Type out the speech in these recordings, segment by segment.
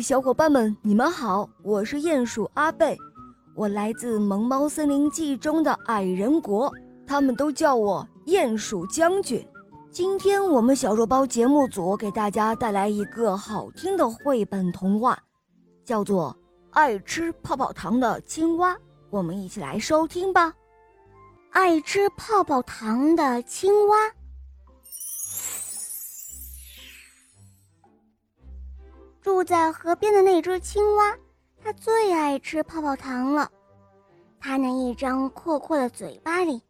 小伙伴们，你们好！我是鼹鼠阿贝，我来自《萌猫森林记》中的矮人国，他们都叫我鼹鼠将军。今天我们小肉包节目组给大家带来一个好听的绘本童话，叫做《爱吃泡泡糖的青蛙》。我们一起来收听吧。爱吃泡泡糖的青蛙。住在河边的那只青蛙，它最爱吃泡泡糖了。它那一张阔阔的嘴巴里，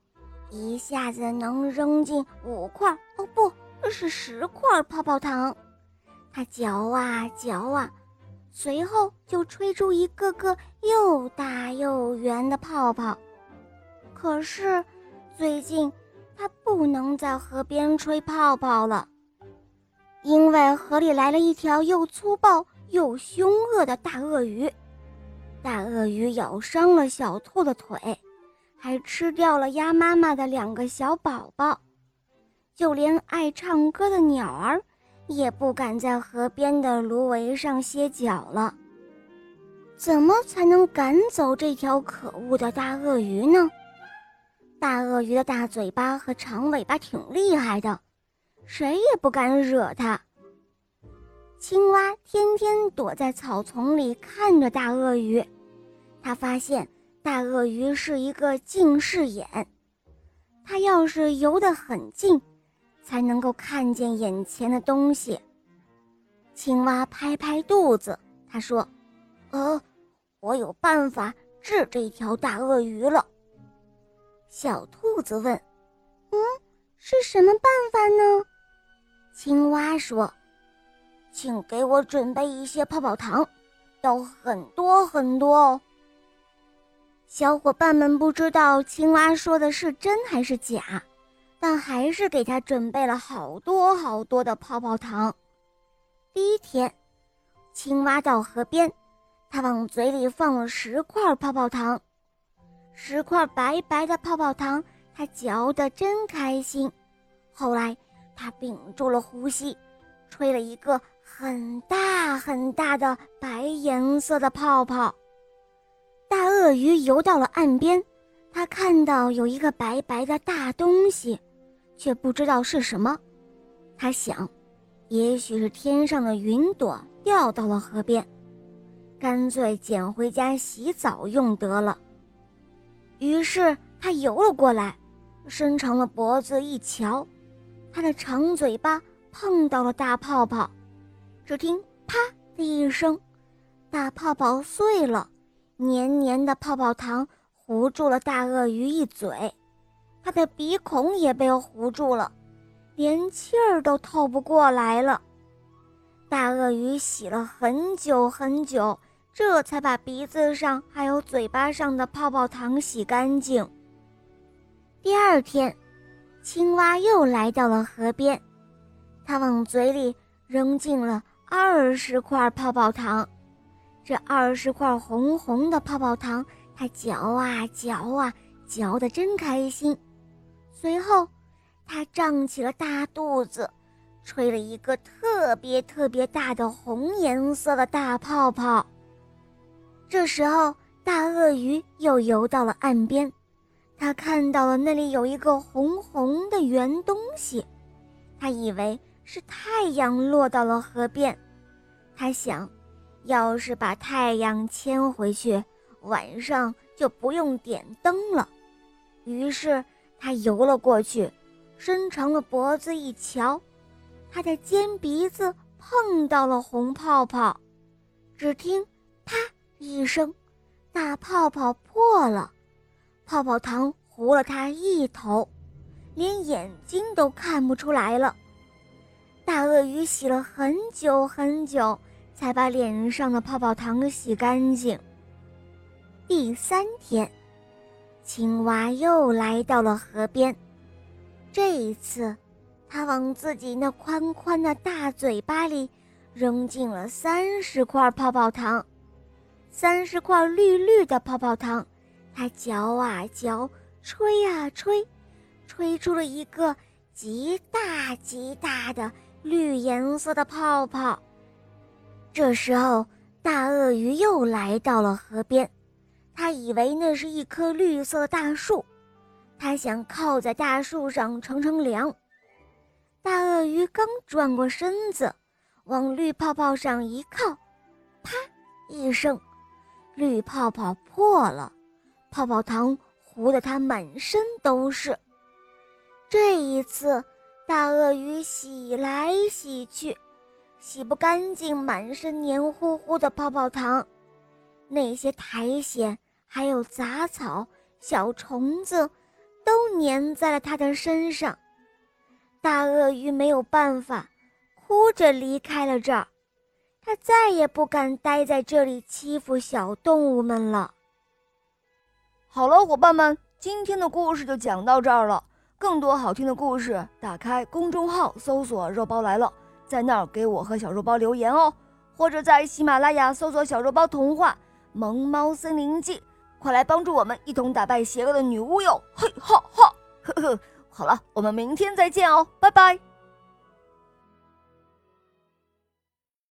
一下子能扔进五块哦，不是十块泡泡糖。它嚼啊嚼啊，随后就吹出一个个又大又圆的泡泡。可是，最近它不能在河边吹泡泡了。因为河里来了一条又粗暴又凶恶的大鳄鱼，大鳄鱼咬伤了小兔的腿，还吃掉了鸭妈妈的两个小宝宝，就连爱唱歌的鸟儿也不敢在河边的芦苇上歇脚了。怎么才能赶走这条可恶的大鳄鱼呢？大鳄鱼的大嘴巴和长尾巴挺厉害的。谁也不敢惹它。青蛙天天躲在草丛里看着大鳄鱼，他发现大鳄鱼是一个近视眼，它要是游得很近，才能够看见眼前的东西。青蛙拍拍肚子，他说：“呃，我有办法治这条大鳄鱼了。”小兔子问：“嗯，是什么办法呢？”青蛙说：“请给我准备一些泡泡糖，要很多很多哦。”小伙伴们不知道青蛙说的是真还是假，但还是给他准备了好多好多的泡泡糖。第一天，青蛙到河边，他往嘴里放了十块泡泡糖，十块白白的泡泡糖，他嚼得真开心。后来。他屏住了呼吸，吹了一个很大很大的白颜色的泡泡。大鳄鱼游到了岸边，他看到有一个白白的大东西，却不知道是什么。他想，也许是天上的云朵掉到了河边，干脆捡回家洗澡用得了。于是他游了过来，伸长了脖子一瞧。它的长嘴巴碰到了大泡泡，只听“啪”的一声，大泡泡碎了，黏黏的泡泡糖糊住了大鳄鱼一嘴，它的鼻孔也被糊住了，连气儿都透不过来了。大鳄鱼洗了很久很久，这才把鼻子上还有嘴巴上的泡泡糖洗干净。第二天。青蛙又来到了河边，它往嘴里扔进了二十块泡泡糖。这二十块红红的泡泡糖，它嚼啊嚼啊，嚼得真开心。随后，它胀起了大肚子，吹了一个特别特别大的红颜色的大泡泡。这时候，大鳄鱼又游到了岸边。他看到了那里有一个红红的圆东西，他以为是太阳落到了河边。他想，要是把太阳牵回去，晚上就不用点灯了。于是他游了过去，伸长了脖子一瞧，他的尖鼻子碰到了红泡泡，只听“啪”一声，大泡泡破了。泡泡糖糊了他一头，连眼睛都看不出来了。大鳄鱼洗了很久很久，才把脸上的泡泡糖洗干净。第三天，青蛙又来到了河边，这一次，它往自己那宽宽的大嘴巴里扔进了三十块泡泡糖，三十块绿绿的泡泡糖。它嚼啊嚼，吹啊吹，吹出了一个极大极大的绿颜色的泡泡。这时候，大鳄鱼又来到了河边，他以为那是一棵绿色大树，他想靠在大树上乘乘凉。大鳄鱼刚转过身子，往绿泡泡上一靠，啪一声，绿泡泡破了，泡泡糖糊得它满身都是。这一次，大鳄鱼洗来洗去，洗不干净满身黏糊糊的泡泡糖，那些苔藓还有杂草、小虫子，都粘在了它的身上。大鳄鱼没有办法，哭着离开了这儿。他再也不敢待在这里欺负小动物们了。好了，伙伴们，今天的故事就讲到这儿了。更多好听的故事，打开公众号搜索“肉包来了”，在那儿给我和小肉包留言哦。或者在喜马拉雅搜索“小肉包童话《萌猫森林记》”，快来帮助我们一同打败邪恶的女巫哟！嘿哈哈，呵呵。好了，我们明天再见哦，拜拜。